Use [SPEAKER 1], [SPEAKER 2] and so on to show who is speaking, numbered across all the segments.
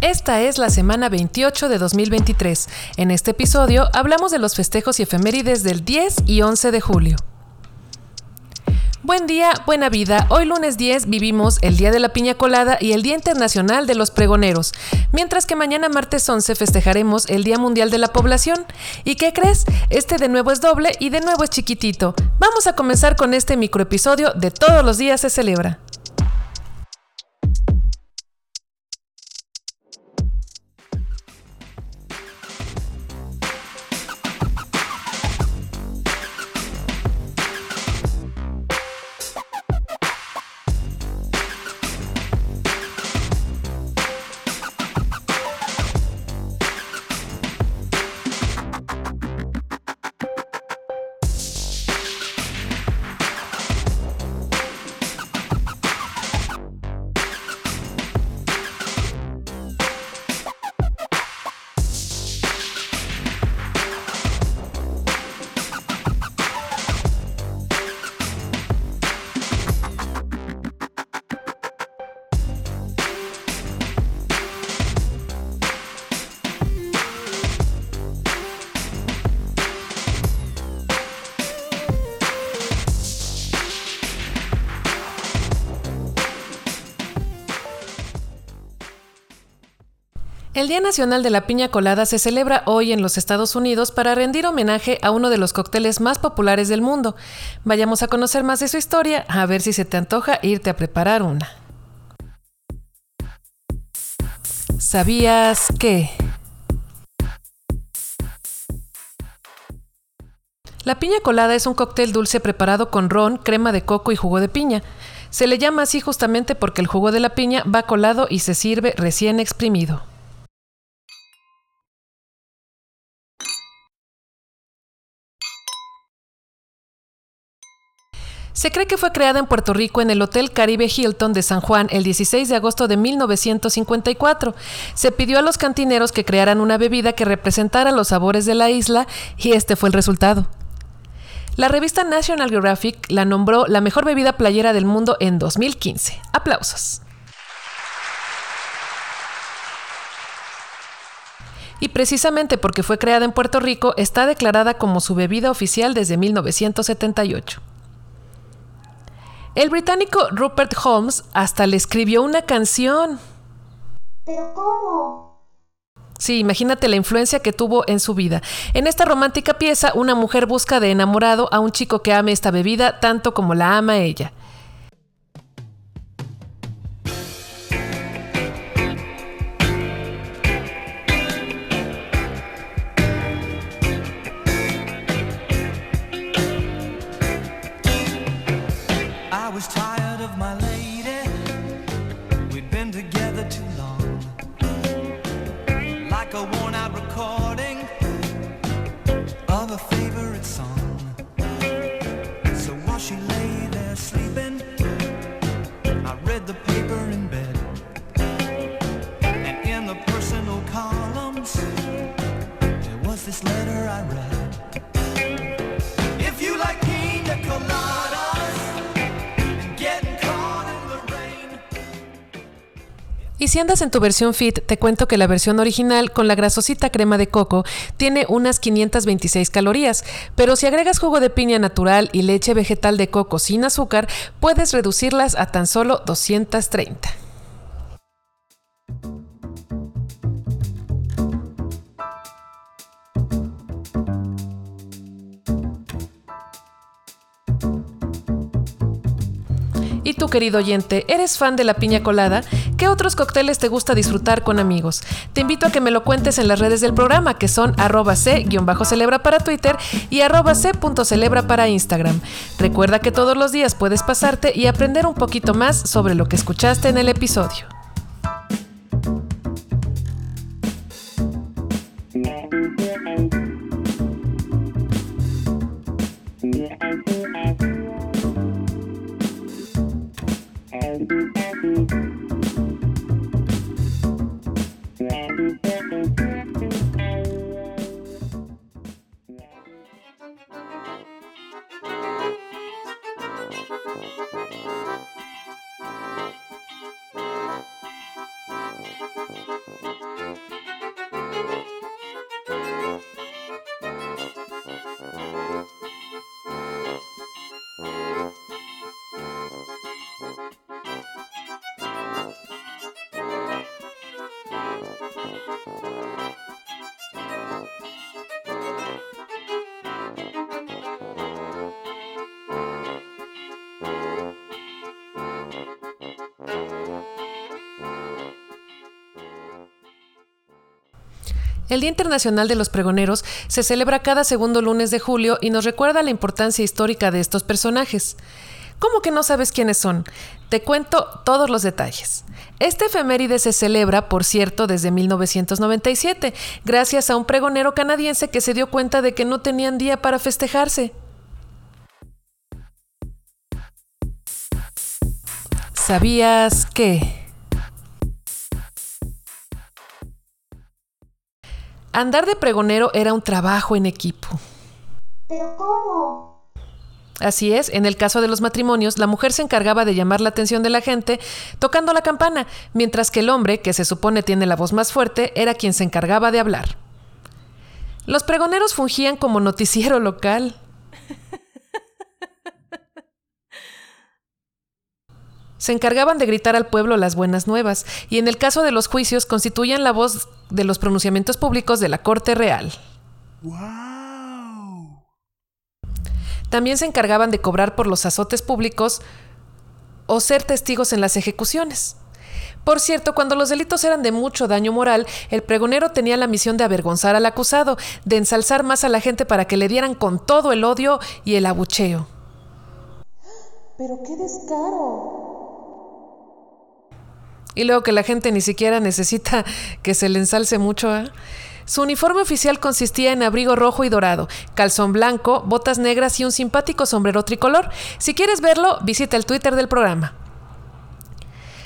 [SPEAKER 1] Esta es la semana 28 de 2023. En este episodio hablamos de los festejos y efemérides del 10 y 11 de julio. Buen día, buena vida. Hoy lunes 10 vivimos el Día de la Piña Colada y el Día Internacional de los Pregoneros, mientras que mañana martes 11 festejaremos el Día Mundial de la Población. ¿Y qué crees? Este de nuevo es doble y de nuevo es chiquitito. Vamos a comenzar con este microepisodio de Todos los días se celebra. El Día Nacional de la Piña Colada se celebra hoy en los Estados Unidos para rendir homenaje a uno de los cócteles más populares del mundo. Vayamos a conocer más de su historia, a ver si se te antoja irte a preparar una. ¿Sabías que? La piña colada es un cóctel dulce preparado con ron, crema de coco y jugo de piña. Se le llama así justamente porque el jugo de la piña va colado y se sirve recién exprimido. Se cree que fue creada en Puerto Rico en el Hotel Caribe Hilton de San Juan el 16 de agosto de 1954. Se pidió a los cantineros que crearan una bebida que representara los sabores de la isla y este fue el resultado. La revista National Geographic la nombró la mejor bebida playera del mundo en 2015. Aplausos. Y precisamente porque fue creada en Puerto Rico, está declarada como su bebida oficial desde 1978. El británico Rupert Holmes hasta le escribió una canción.
[SPEAKER 2] ¿Pero cómo?
[SPEAKER 1] Sí, imagínate la influencia que tuvo en su vida. En esta romántica pieza, una mujer busca de enamorado a un chico que ame esta bebida tanto como la ama ella. was time. Y si andas en tu versión fit, te cuento que la versión original con la grasosita crema de coco tiene unas 526 calorías, pero si agregas jugo de piña natural y leche vegetal de coco sin azúcar, puedes reducirlas a tan solo 230. Y tú, querido oyente, ¿eres fan de la piña colada? ¿Qué otros cócteles te gusta disfrutar con amigos? Te invito a que me lo cuentes en las redes del programa, que son arroba c-celebra para Twitter y arroba c.celebra para Instagram. Recuerda que todos los días puedes pasarte y aprender un poquito más sobre lo que escuchaste en el episodio. El Día Internacional de los Pregoneros se celebra cada segundo lunes de julio y nos recuerda la importancia histórica de estos personajes. ¿Cómo que no sabes quiénes son? Te cuento todos los detalles. Este efeméride se celebra, por cierto, desde 1997, gracias a un pregonero canadiense que se dio cuenta de que no tenían día para festejarse. ¿Sabías que? Andar de pregonero era un trabajo en equipo.
[SPEAKER 2] ¿Pero cómo?
[SPEAKER 1] Así es, en el caso de los matrimonios, la mujer se encargaba de llamar la atención de la gente tocando la campana, mientras que el hombre, que se supone tiene la voz más fuerte, era quien se encargaba de hablar. Los pregoneros fungían como noticiero local. Se encargaban de gritar al pueblo las buenas nuevas y en el caso de los juicios constituían la voz de los pronunciamientos públicos de la Corte Real. También se encargaban de cobrar por los azotes públicos o ser testigos en las ejecuciones. Por cierto, cuando los delitos eran de mucho daño moral, el pregonero tenía la misión de avergonzar al acusado, de ensalzar más a la gente para que le dieran con todo el odio y el abucheo.
[SPEAKER 2] Pero qué descaro.
[SPEAKER 1] Y luego que la gente ni siquiera necesita que se le ensalce mucho. ¿eh? Su uniforme oficial consistía en abrigo rojo y dorado, calzón blanco, botas negras y un simpático sombrero tricolor. Si quieres verlo, visita el Twitter del programa.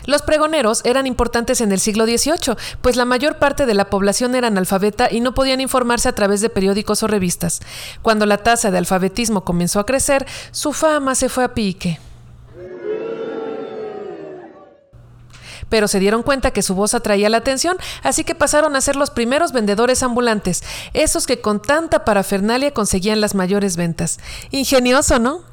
[SPEAKER 1] Los pregoneros eran importantes en el siglo XVIII, pues la mayor parte de la población era analfabeta y no podían informarse a través de periódicos o revistas. Cuando la tasa de alfabetismo comenzó a crecer, su fama se fue a pique. Pero se dieron cuenta que su voz atraía la atención, así que pasaron a ser los primeros vendedores ambulantes, esos que con tanta parafernalia conseguían las mayores ventas. Ingenioso, ¿no?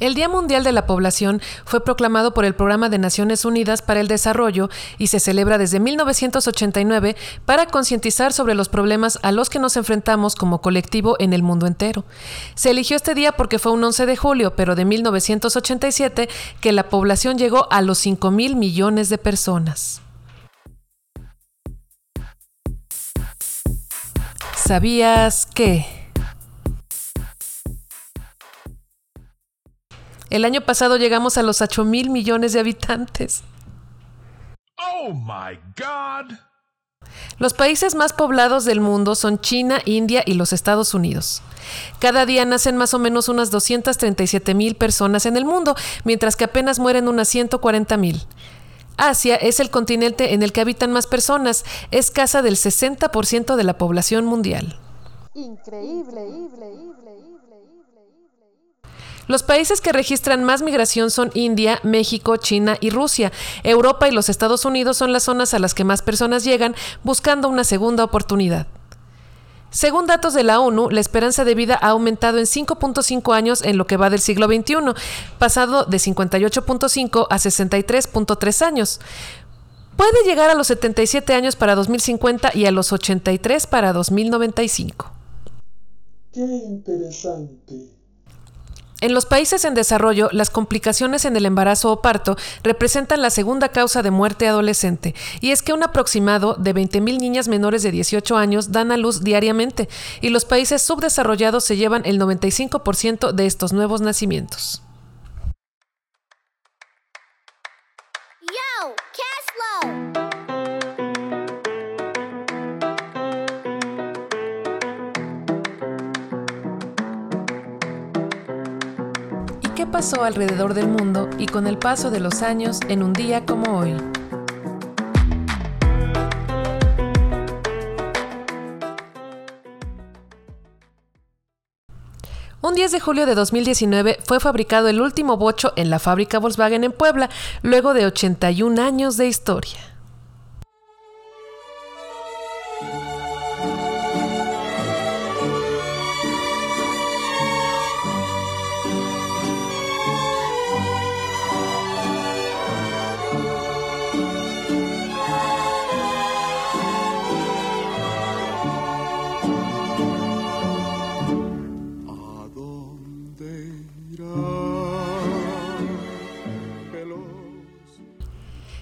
[SPEAKER 1] El Día Mundial de la Población fue proclamado por el Programa de Naciones Unidas para el Desarrollo y se celebra desde 1989 para concientizar sobre los problemas a los que nos enfrentamos como colectivo en el mundo entero. Se eligió este día porque fue un 11 de julio, pero de 1987, que la población llegó a los 5 mil millones de personas. ¿Sabías que? El año pasado llegamos a los 8 mil millones de habitantes.
[SPEAKER 3] Oh my God.
[SPEAKER 1] Los países más poblados del mundo son China, India y los Estados Unidos. Cada día nacen más o menos unas 237 mil personas en el mundo, mientras que apenas mueren unas 140 mil. Asia es el continente en el que habitan más personas, es casa del 60% de la población mundial.
[SPEAKER 2] Increíble. increíble, increíble, increíble.
[SPEAKER 1] Los países que registran más migración son India, México, China y Rusia. Europa y los Estados Unidos son las zonas a las que más personas llegan buscando una segunda oportunidad. Según datos de la ONU, la esperanza de vida ha aumentado en 5.5 años en lo que va del siglo XXI, pasado de 58.5 a 63.3 años. Puede llegar a los 77 años para 2050 y a los 83 para 2095.
[SPEAKER 4] Qué interesante.
[SPEAKER 1] En los países en desarrollo, las complicaciones en el embarazo o parto representan la segunda causa de muerte adolescente, y es que un aproximado de 20.000 niñas menores de 18 años dan a luz diariamente, y los países subdesarrollados se llevan el 95% de estos nuevos nacimientos.
[SPEAKER 5] Yo,
[SPEAKER 1] pasó alrededor del mundo y con el paso de los años en un día como hoy? Un 10 de julio de 2019 fue fabricado el último bocho en la fábrica Volkswagen en Puebla, luego de 81 años de historia.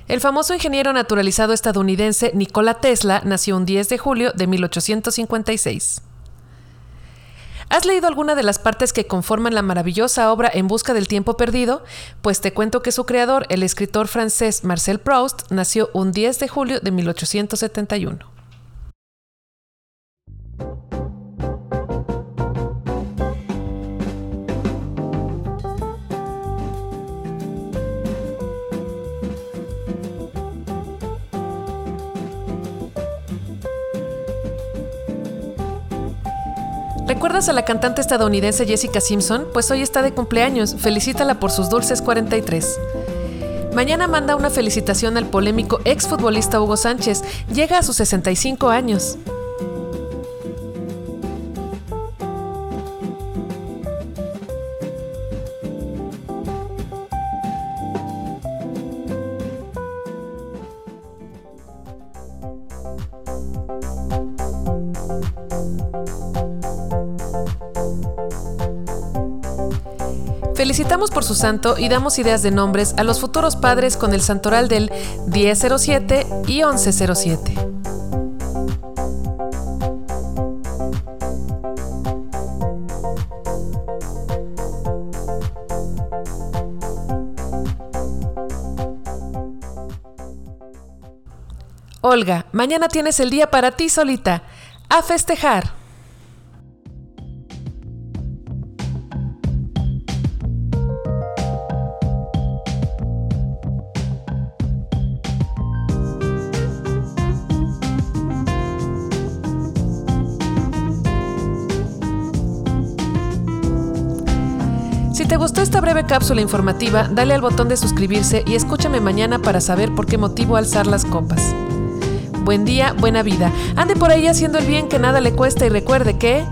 [SPEAKER 1] El famoso ingeniero naturalizado estadounidense Nikola Tesla nació un 10 de julio de 1856. ¿Has leído alguna de las partes que conforman la maravillosa obra En Busca del Tiempo Perdido? Pues te cuento que su creador, el escritor francés Marcel Proust, nació un 10 de julio de 1871. ¿Recuerdas a la cantante estadounidense Jessica Simpson? Pues hoy está de cumpleaños. Felicítala por sus dulces 43. Mañana manda una felicitación al polémico exfutbolista Hugo Sánchez. Llega a sus 65 años. Felicitamos por su santo y damos ideas de nombres a los futuros padres con el santoral del 1007 y 1107. Olga, mañana tienes el día para ti solita. A festejar. Si te gustó esta breve cápsula informativa, dale al botón de suscribirse y escúchame mañana para saber por qué motivo alzar las copas. Buen día, buena vida. Ande por ahí haciendo el bien que nada le cuesta y recuerde que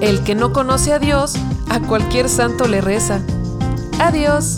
[SPEAKER 1] el que no conoce a Dios, a cualquier santo le reza. Adiós.